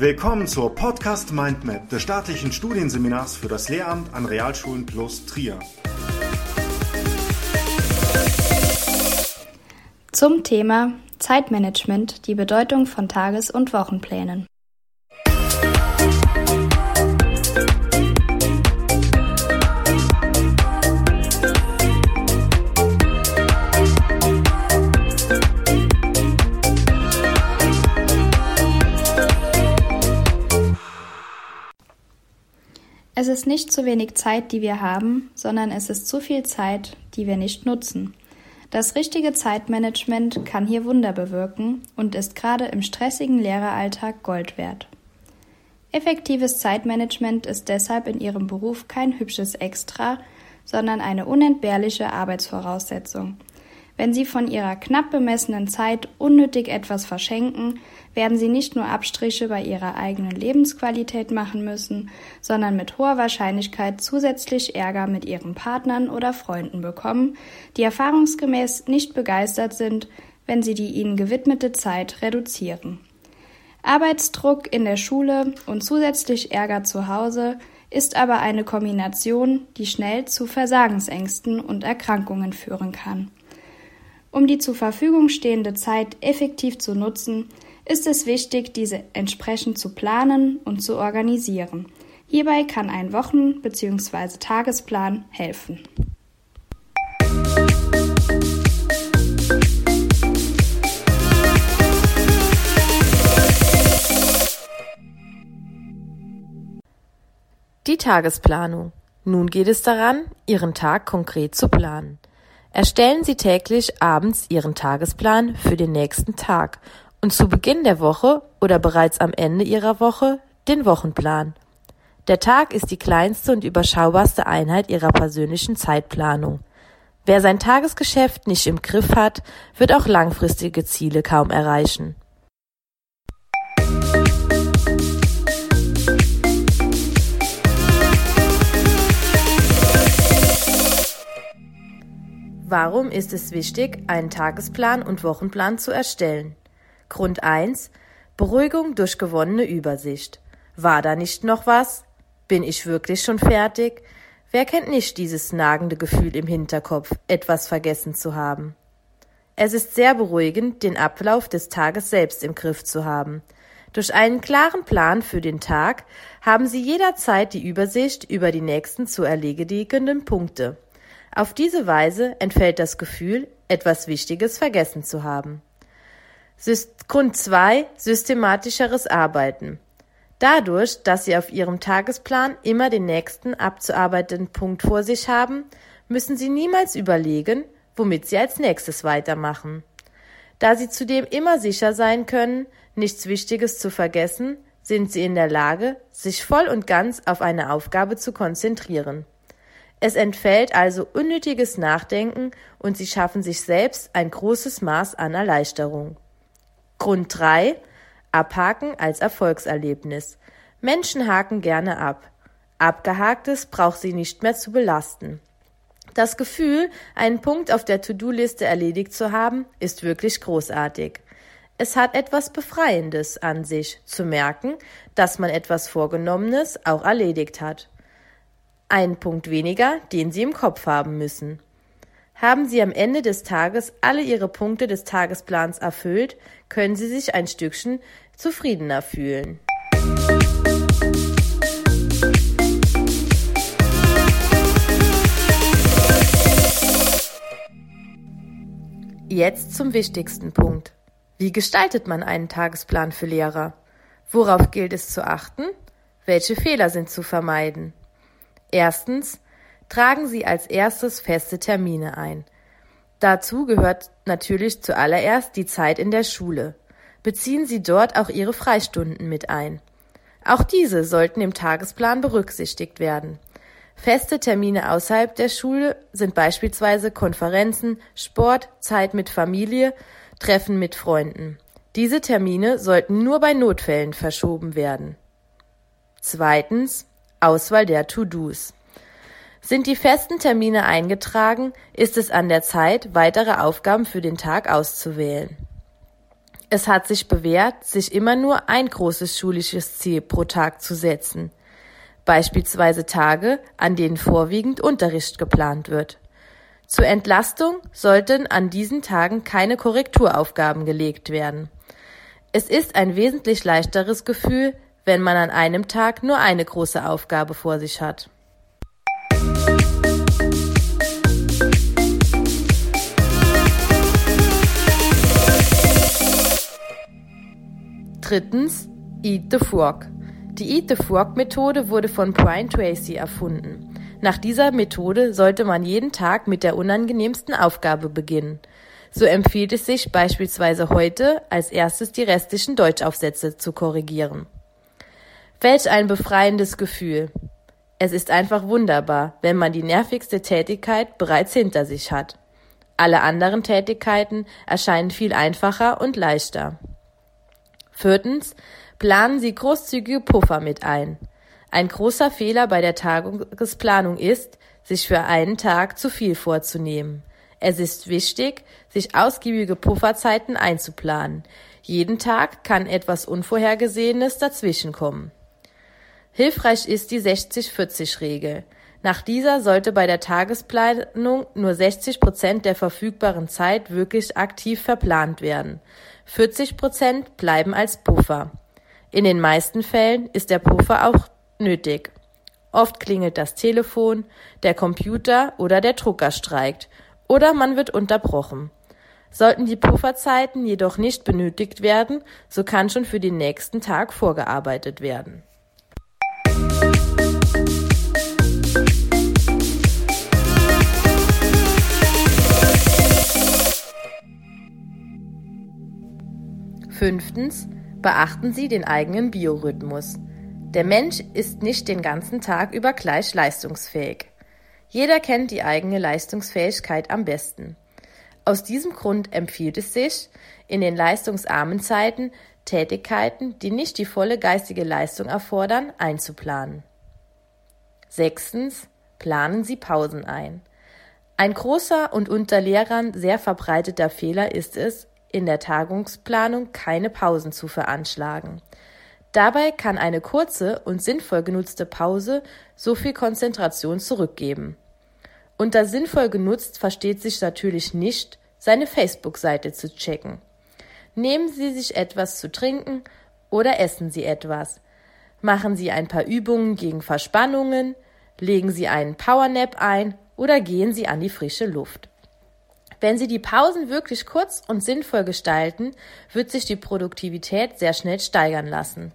Willkommen zur Podcast Mindmap des staatlichen Studienseminars für das Lehramt an Realschulen plus Trier. Zum Thema Zeitmanagement, die Bedeutung von Tages- und Wochenplänen. Ist nicht zu wenig Zeit, die wir haben, sondern es ist zu viel Zeit, die wir nicht nutzen. Das richtige Zeitmanagement kann hier Wunder bewirken und ist gerade im stressigen Lehreralltag Gold wert. Effektives Zeitmanagement ist deshalb in Ihrem Beruf kein hübsches Extra, sondern eine unentbehrliche Arbeitsvoraussetzung. Wenn Sie von Ihrer knapp bemessenen Zeit unnötig etwas verschenken, werden Sie nicht nur Abstriche bei Ihrer eigenen Lebensqualität machen müssen, sondern mit hoher Wahrscheinlichkeit zusätzlich Ärger mit Ihren Partnern oder Freunden bekommen, die erfahrungsgemäß nicht begeistert sind, wenn Sie die ihnen gewidmete Zeit reduzieren. Arbeitsdruck in der Schule und zusätzlich Ärger zu Hause ist aber eine Kombination, die schnell zu Versagensängsten und Erkrankungen führen kann. Um die zur Verfügung stehende Zeit effektiv zu nutzen, ist es wichtig, diese entsprechend zu planen und zu organisieren. Hierbei kann ein Wochen- bzw. Tagesplan helfen. Die Tagesplanung. Nun geht es daran, Ihren Tag konkret zu planen. Erstellen Sie täglich abends Ihren Tagesplan für den nächsten Tag und zu Beginn der Woche oder bereits am Ende Ihrer Woche den Wochenplan. Der Tag ist die kleinste und überschaubarste Einheit Ihrer persönlichen Zeitplanung. Wer sein Tagesgeschäft nicht im Griff hat, wird auch langfristige Ziele kaum erreichen. Warum ist es wichtig, einen Tagesplan und Wochenplan zu erstellen? Grund 1. Beruhigung durch gewonnene Übersicht. War da nicht noch was? Bin ich wirklich schon fertig? Wer kennt nicht dieses nagende Gefühl im Hinterkopf, etwas vergessen zu haben? Es ist sehr beruhigend, den Ablauf des Tages selbst im Griff zu haben. Durch einen klaren Plan für den Tag haben Sie jederzeit die Übersicht über die nächsten zu erledigenden Punkte. Auf diese Weise entfällt das Gefühl, etwas Wichtiges vergessen zu haben. Grund 2. Systematischeres Arbeiten. Dadurch, dass Sie auf Ihrem Tagesplan immer den nächsten abzuarbeitenden Punkt vor sich haben, müssen Sie niemals überlegen, womit Sie als nächstes weitermachen. Da Sie zudem immer sicher sein können, nichts Wichtiges zu vergessen, sind Sie in der Lage, sich voll und ganz auf eine Aufgabe zu konzentrieren. Es entfällt also unnötiges Nachdenken und sie schaffen sich selbst ein großes Maß an Erleichterung. Grund 3. Abhaken als Erfolgserlebnis. Menschen haken gerne ab. Abgehaktes braucht sie nicht mehr zu belasten. Das Gefühl, einen Punkt auf der To-Do-Liste erledigt zu haben, ist wirklich großartig. Es hat etwas Befreiendes an sich, zu merken, dass man etwas Vorgenommenes auch erledigt hat. Ein Punkt weniger, den Sie im Kopf haben müssen. Haben Sie am Ende des Tages alle Ihre Punkte des Tagesplans erfüllt, können Sie sich ein Stückchen zufriedener fühlen. Jetzt zum wichtigsten Punkt. Wie gestaltet man einen Tagesplan für Lehrer? Worauf gilt es zu achten? Welche Fehler sind zu vermeiden? Erstens tragen Sie als erstes feste Termine ein. Dazu gehört natürlich zuallererst die Zeit in der Schule. Beziehen Sie dort auch Ihre Freistunden mit ein. Auch diese sollten im Tagesplan berücksichtigt werden. Feste Termine außerhalb der Schule sind beispielsweise Konferenzen, Sport, Zeit mit Familie, Treffen mit Freunden. Diese Termine sollten nur bei Notfällen verschoben werden. Zweitens Auswahl der To-Dos. Sind die festen Termine eingetragen, ist es an der Zeit, weitere Aufgaben für den Tag auszuwählen. Es hat sich bewährt, sich immer nur ein großes schulisches Ziel pro Tag zu setzen. Beispielsweise Tage, an denen vorwiegend Unterricht geplant wird. Zur Entlastung sollten an diesen Tagen keine Korrekturaufgaben gelegt werden. Es ist ein wesentlich leichteres Gefühl, wenn man an einem Tag nur eine große Aufgabe vor sich hat. Drittens, Eat the Frog. Die Eat the Frog Methode wurde von Brian Tracy erfunden. Nach dieser Methode sollte man jeden Tag mit der unangenehmsten Aufgabe beginnen. So empfiehlt es sich beispielsweise heute, als erstes die restlichen Deutschaufsätze zu korrigieren. Welch ein befreiendes Gefühl. Es ist einfach wunderbar, wenn man die nervigste Tätigkeit bereits hinter sich hat. Alle anderen Tätigkeiten erscheinen viel einfacher und leichter. Viertens, planen Sie großzügige Puffer mit ein. Ein großer Fehler bei der Tagesplanung ist, sich für einen Tag zu viel vorzunehmen. Es ist wichtig, sich ausgiebige Pufferzeiten einzuplanen. Jeden Tag kann etwas Unvorhergesehenes dazwischenkommen. Hilfreich ist die 60-40-Regel. Nach dieser sollte bei der Tagesplanung nur 60 Prozent der verfügbaren Zeit wirklich aktiv verplant werden. 40 Prozent bleiben als Puffer. In den meisten Fällen ist der Puffer auch nötig. Oft klingelt das Telefon, der Computer oder der Drucker streikt oder man wird unterbrochen. Sollten die Pufferzeiten jedoch nicht benötigt werden, so kann schon für den nächsten Tag vorgearbeitet werden. Fünftens. Beachten Sie den eigenen Biorhythmus. Der Mensch ist nicht den ganzen Tag über gleich leistungsfähig. Jeder kennt die eigene Leistungsfähigkeit am besten. Aus diesem Grund empfiehlt es sich, in den leistungsarmen Zeiten Tätigkeiten, die nicht die volle geistige Leistung erfordern, einzuplanen. Sechstens. Planen Sie Pausen ein. Ein großer und unter Lehrern sehr verbreiteter Fehler ist es, in der Tagungsplanung keine Pausen zu veranschlagen. Dabei kann eine kurze und sinnvoll genutzte Pause so viel Konzentration zurückgeben. Unter sinnvoll genutzt versteht sich natürlich nicht, seine Facebook-Seite zu checken. Nehmen Sie sich etwas zu trinken oder essen Sie etwas. Machen Sie ein paar Übungen gegen Verspannungen, legen Sie einen Powernap ein oder gehen Sie an die frische Luft. Wenn Sie die Pausen wirklich kurz und sinnvoll gestalten, wird sich die Produktivität sehr schnell steigern lassen.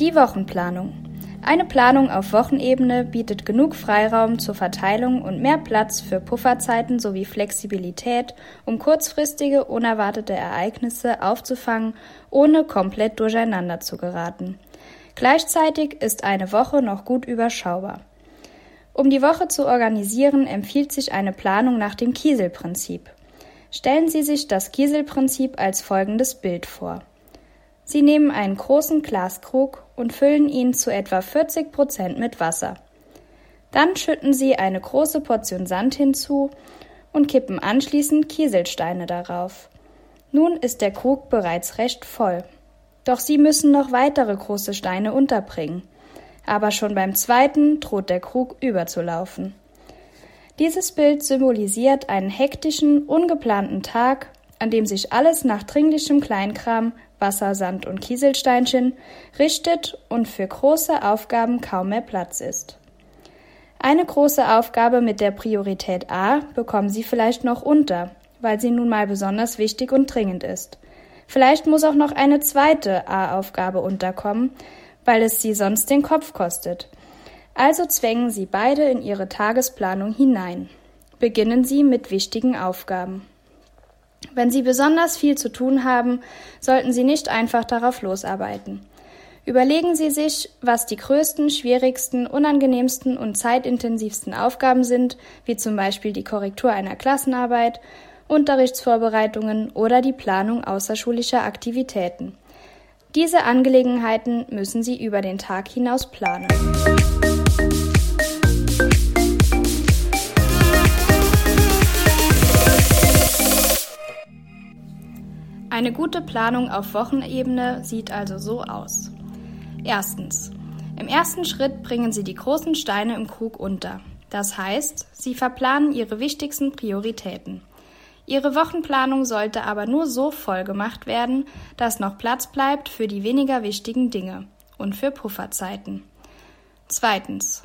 Die Wochenplanung. Eine Planung auf Wochenebene bietet genug Freiraum zur Verteilung und mehr Platz für Pufferzeiten sowie Flexibilität, um kurzfristige, unerwartete Ereignisse aufzufangen, ohne komplett durcheinander zu geraten. Gleichzeitig ist eine Woche noch gut überschaubar. Um die Woche zu organisieren, empfiehlt sich eine Planung nach dem Kieselprinzip. Stellen Sie sich das Kieselprinzip als folgendes Bild vor. Sie nehmen einen großen Glaskrug und füllen ihn zu etwa 40 Prozent mit Wasser. Dann schütten Sie eine große Portion Sand hinzu und kippen anschließend Kieselsteine darauf. Nun ist der Krug bereits recht voll. Doch Sie müssen noch weitere große Steine unterbringen. Aber schon beim zweiten droht der Krug überzulaufen. Dieses Bild symbolisiert einen hektischen, ungeplanten Tag, an dem sich alles nach dringlichem Kleinkram Wasser, Sand und Kieselsteinchen richtet und für große Aufgaben kaum mehr Platz ist. Eine große Aufgabe mit der Priorität A bekommen Sie vielleicht noch unter, weil sie nun mal besonders wichtig und dringend ist. Vielleicht muss auch noch eine zweite A-Aufgabe unterkommen, weil es Sie sonst den Kopf kostet. Also zwängen Sie beide in Ihre Tagesplanung hinein. Beginnen Sie mit wichtigen Aufgaben. Wenn Sie besonders viel zu tun haben, sollten Sie nicht einfach darauf losarbeiten. Überlegen Sie sich, was die größten, schwierigsten, unangenehmsten und zeitintensivsten Aufgaben sind, wie zum Beispiel die Korrektur einer Klassenarbeit, Unterrichtsvorbereitungen oder die Planung außerschulischer Aktivitäten. Diese Angelegenheiten müssen Sie über den Tag hinaus planen. Eine gute Planung auf Wochenebene sieht also so aus. Erstens. Im ersten Schritt bringen Sie die großen Steine im Krug unter. Das heißt, Sie verplanen Ihre wichtigsten Prioritäten. Ihre Wochenplanung sollte aber nur so voll gemacht werden, dass noch Platz bleibt für die weniger wichtigen Dinge und für Pufferzeiten. Zweitens.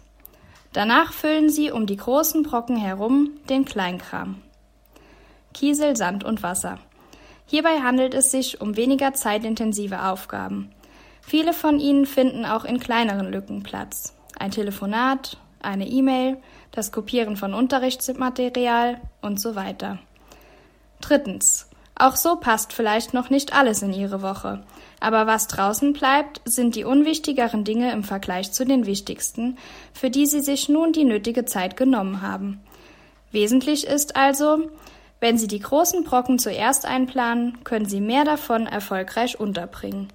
Danach füllen Sie um die großen Brocken herum den Kleinkram. Kiesel, Sand und Wasser. Hierbei handelt es sich um weniger zeitintensive Aufgaben. Viele von ihnen finden auch in kleineren Lücken Platz. Ein Telefonat, eine E-Mail, das Kopieren von Unterrichtsmaterial und so weiter. Drittens. Auch so passt vielleicht noch nicht alles in Ihre Woche. Aber was draußen bleibt, sind die unwichtigeren Dinge im Vergleich zu den wichtigsten, für die Sie sich nun die nötige Zeit genommen haben. Wesentlich ist also, wenn Sie die großen Brocken zuerst einplanen, können Sie mehr davon erfolgreich unterbringen.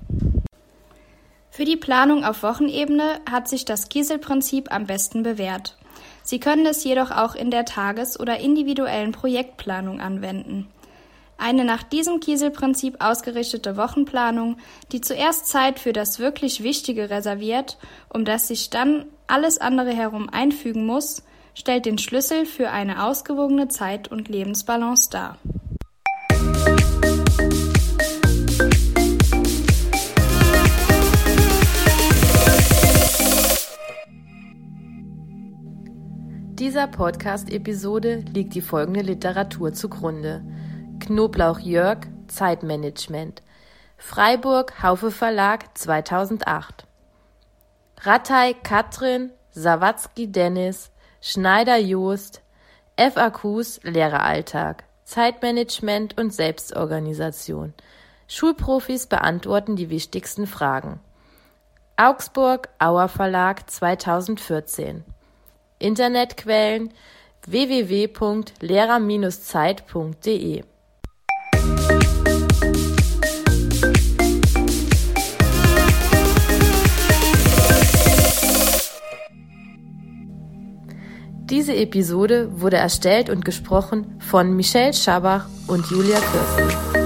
Für die Planung auf Wochenebene hat sich das Kieselprinzip am besten bewährt. Sie können es jedoch auch in der Tages- oder individuellen Projektplanung anwenden. Eine nach diesem Kieselprinzip ausgerichtete Wochenplanung, die zuerst Zeit für das wirklich Wichtige reserviert, um das sich dann alles andere herum einfügen muss, stellt den Schlüssel für eine ausgewogene Zeit- und Lebensbalance dar. Dieser Podcast-Episode liegt die folgende Literatur zugrunde. Knoblauch Jörg, Zeitmanagement. Freiburg, Haufe Verlag, 2008. Rattay Katrin, Sawatzki Dennis, Schneider Joost, FAQs Lehreralltag, Zeitmanagement und Selbstorganisation. Schulprofis beantworten die wichtigsten Fragen. Augsburg, Auer Verlag 2014. Internetquellen www.lehrer-zeit.de Diese Episode wurde erstellt und gesprochen von Michelle Schabach und Julia Kürsten.